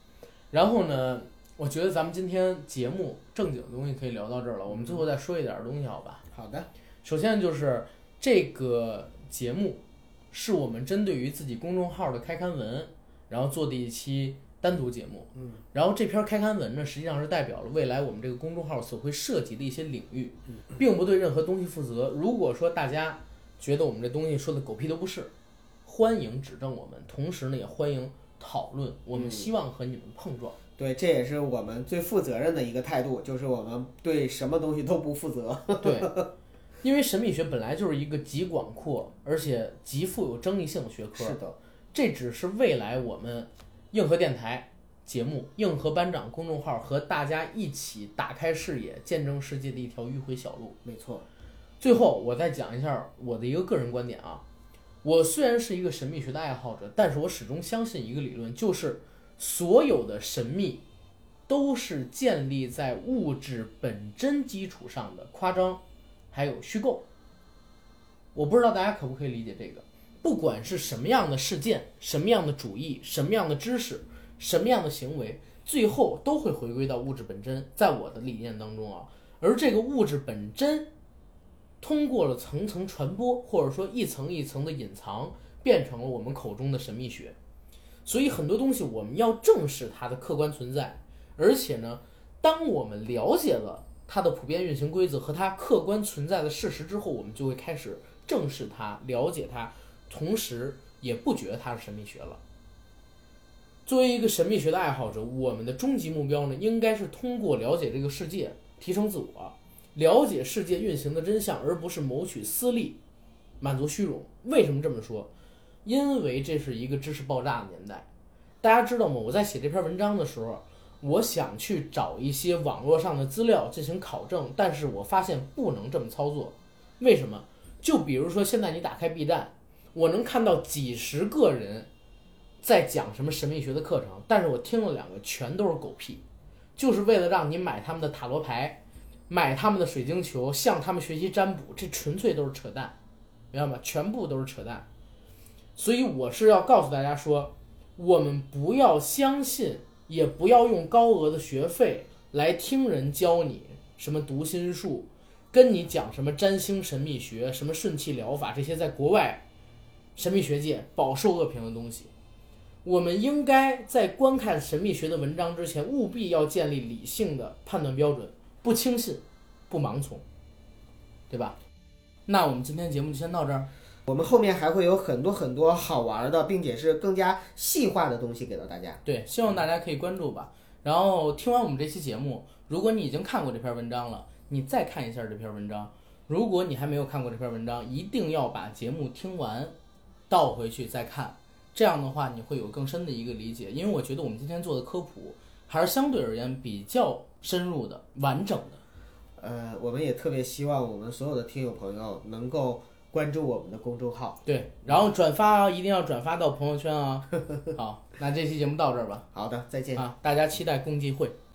然后呢，我觉得咱们今天节目正经的东西可以聊到这儿了，我们最后再说一点东西，好吧？好的，首先就是这个。节目是我们针对于自己公众号的开刊文，然后做的一期单独节目。嗯，然后这篇开刊文呢，实际上是代表了未来我们这个公众号所会涉及的一些领域，并不对任何东西负责。如果说大家觉得我们这东西说的狗屁都不是，欢迎指正我们，同时呢也欢迎讨论。我们希望和你们碰撞。对，这也是我们最负责任的一个态度，就是我们对什么东西都不负责。对。因为神秘学本来就是一个极广阔而且极富有争议性的学科，是的，这只是未来我们硬核电台节目、硬核班长公众号和大家一起打开视野、见证世界的一条迂回小路。没错。最后，我再讲一下我的一个个人观点啊，我虽然是一个神秘学的爱好者，但是我始终相信一个理论，就是所有的神秘都是建立在物质本真基础上的夸张。还有虚构，我不知道大家可不可以理解这个。不管是什么样的事件、什么样的主义、什么样的知识、什么样的行为，最后都会回归到物质本真。在我的理念当中啊，而这个物质本真通过了层层传播，或者说一层一层的隐藏，变成了我们口中的神秘学。所以很多东西我们要正视它的客观存在，而且呢，当我们了解了它的普遍运行规则和它客观存在的事实之后，我们就会开始正视它、了解它，同时也不觉得它是神秘学了。作为一个神秘学的爱好者，我们的终极目标呢，应该是通过了解这个世界，提升自我，了解世界运行的真相，而不是谋取私利，满足虚荣。为什么这么说？因为这是一个知识爆炸的年代，大家知道吗？我在写这篇文章的时候，我想去找一些网络上的资料进行考证，但是我发现不能这么操作。为什么？就比如说现在你打开 B 站，我能看到几十个人在讲什么神秘学的课程，但是我听了两个全都是狗屁，就是为了让你买他们的塔罗牌，买他们的水晶球，向他们学习占卜，这纯粹都是扯淡，明白吗？全部都是扯淡。所以我是要告诉大家说，我们不要相信，也不要用高额的学费来听人教你什么读心术，跟你讲什么占星神秘学、什么顺气疗法这些在国外神秘学界饱受恶评的东西。我们应该在观看神秘学的文章之前，务必要建立理性的判断标准，不轻信，不盲从，对吧？那我们今天节目就先到这儿。我们后面还会有很多很多好玩的，并且是更加细化的东西给到大家。对，希望大家可以关注吧。然后听完我们这期节目，如果你已经看过这篇文章了，你再看一下这篇文章。如果你还没有看过这篇文章，一定要把节目听完，倒回去再看。这样的话，你会有更深的一个理解。因为我觉得我们今天做的科普还是相对而言比较深入的、完整的。呃，我们也特别希望我们所有的听友朋友能够。关注我们的公众号，对，然后转发啊，一定要转发到朋友圈啊。好，那这期节目到这儿吧。好的，再见啊！大家期待共济会。